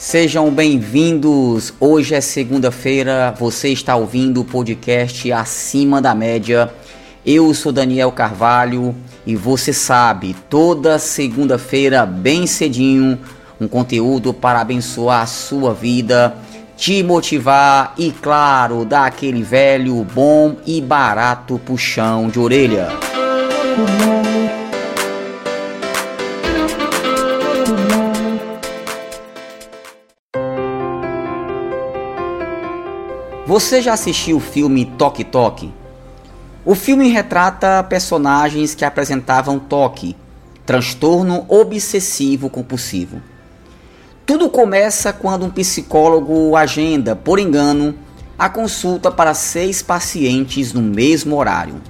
Sejam bem-vindos. Hoje é segunda-feira. Você está ouvindo o podcast Acima da Média. Eu sou Daniel Carvalho e você sabe, toda segunda-feira, bem cedinho, um conteúdo para abençoar a sua vida, te motivar e, claro, dar aquele velho, bom e barato puxão de orelha. Você já assistiu o filme Toque Toque? O filme retrata personagens que apresentavam toque, transtorno obsessivo compulsivo. Tudo começa quando um psicólogo agenda, por engano, a consulta para seis pacientes no mesmo horário.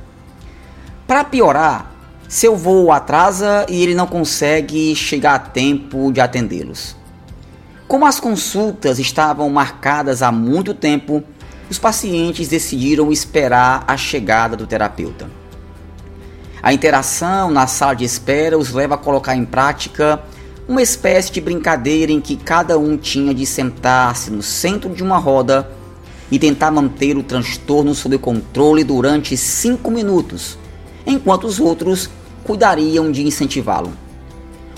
Para piorar, seu voo atrasa e ele não consegue chegar a tempo de atendê-los. Como as consultas estavam marcadas há muito tempo, os pacientes decidiram esperar a chegada do terapeuta. A interação na sala de espera os leva a colocar em prática uma espécie de brincadeira em que cada um tinha de sentar-se no centro de uma roda e tentar manter o transtorno sob controle durante cinco minutos, enquanto os outros cuidariam de incentivá-lo.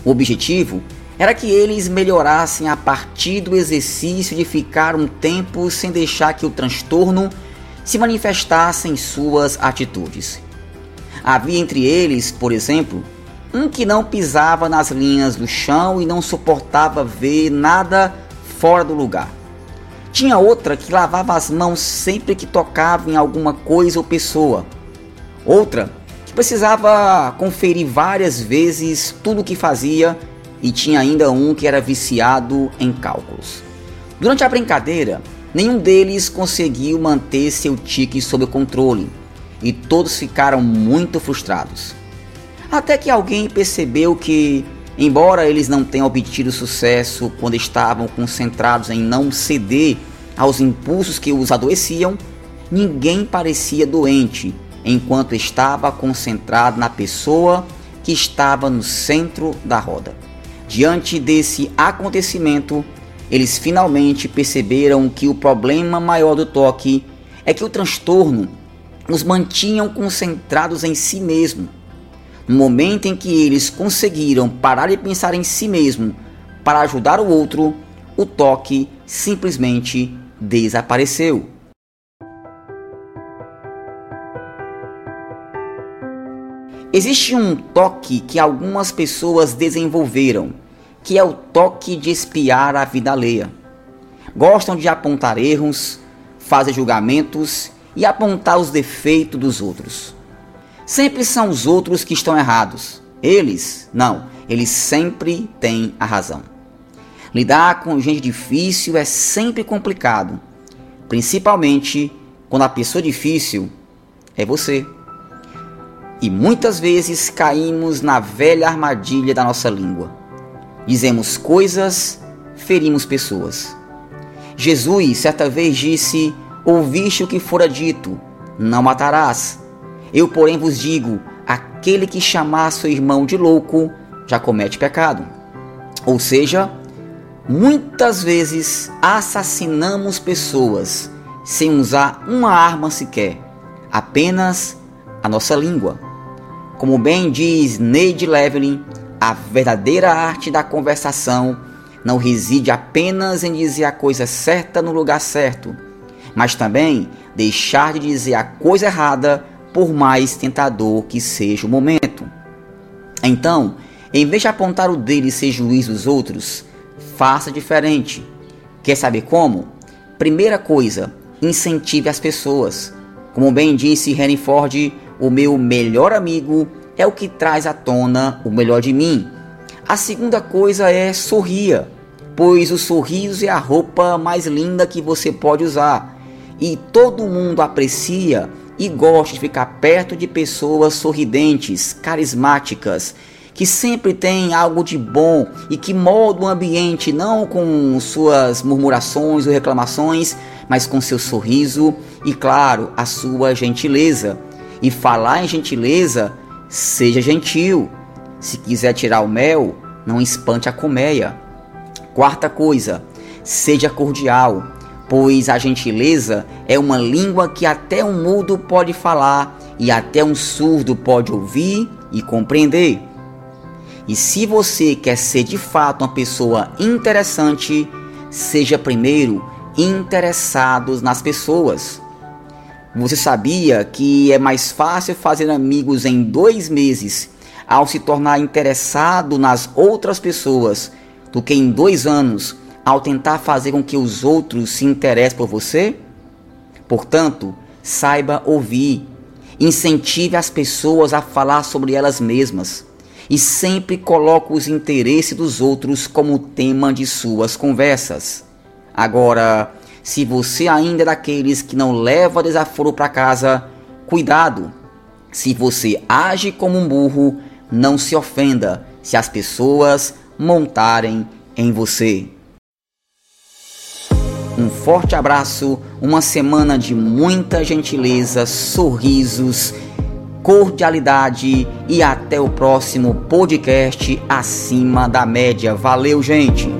O objetivo era que eles melhorassem a partir do exercício de ficar um tempo sem deixar que o transtorno se manifestasse em suas atitudes. Havia entre eles, por exemplo, um que não pisava nas linhas do chão e não suportava ver nada fora do lugar. Tinha outra que lavava as mãos sempre que tocava em alguma coisa ou pessoa. Outra que precisava conferir várias vezes tudo o que fazia e tinha ainda um que era viciado em cálculos. Durante a brincadeira, nenhum deles conseguiu manter seu tique sob controle e todos ficaram muito frustrados. Até que alguém percebeu que, embora eles não tenham obtido sucesso quando estavam concentrados em não ceder aos impulsos que os adoeciam, ninguém parecia doente enquanto estava concentrado na pessoa que estava no centro da roda. Diante desse acontecimento, eles finalmente perceberam que o problema maior do toque é que o transtorno os mantinham concentrados em si mesmo. No momento em que eles conseguiram parar de pensar em si mesmo para ajudar o outro, o toque simplesmente desapareceu. Existe um toque que algumas pessoas desenvolveram, que é o toque de espiar a vida alheia. Gostam de apontar erros, fazer julgamentos e apontar os defeitos dos outros. Sempre são os outros que estão errados. Eles, não, eles sempre têm a razão. Lidar com gente difícil é sempre complicado, principalmente quando a pessoa difícil é você. E muitas vezes caímos na velha armadilha da nossa língua. Dizemos coisas, ferimos pessoas. Jesus certa vez disse: Ouviste o que fora dito, não matarás. Eu, porém, vos digo: aquele que chamar seu irmão de louco já comete pecado. Ou seja, muitas vezes assassinamos pessoas sem usar uma arma sequer, apenas a nossa língua. Como bem diz Neide Levelin, a verdadeira arte da conversação não reside apenas em dizer a coisa certa no lugar certo, mas também deixar de dizer a coisa errada por mais tentador que seja o momento. Então, em vez de apontar o dedo e ser juiz dos outros, faça diferente. Quer saber como? Primeira coisa, incentive as pessoas. Como bem disse Henry Ford, o meu melhor amigo é o que traz à tona o melhor de mim. A segunda coisa é sorria, pois o sorriso é a roupa mais linda que você pode usar. E todo mundo aprecia e gosta de ficar perto de pessoas sorridentes, carismáticas, que sempre têm algo de bom e que moldam o ambiente não com suas murmurações ou reclamações, mas com seu sorriso e, claro, a sua gentileza. E falar em gentileza, seja gentil. Se quiser tirar o mel, não espante a colmeia. Quarta coisa, seja cordial, pois a gentileza é uma língua que até um mudo pode falar e até um surdo pode ouvir e compreender. E se você quer ser de fato uma pessoa interessante, seja primeiro interessado nas pessoas. Você sabia que é mais fácil fazer amigos em dois meses ao se tornar interessado nas outras pessoas do que em dois anos ao tentar fazer com que os outros se interessem por você? Portanto, saiba ouvir, incentive as pessoas a falar sobre elas mesmas e sempre coloque os interesses dos outros como tema de suas conversas. Agora, se você ainda é daqueles que não leva desaforo para casa, cuidado. Se você age como um burro, não se ofenda se as pessoas montarem em você. Um forte abraço, uma semana de muita gentileza, sorrisos, cordialidade e até o próximo podcast acima da média. Valeu, gente!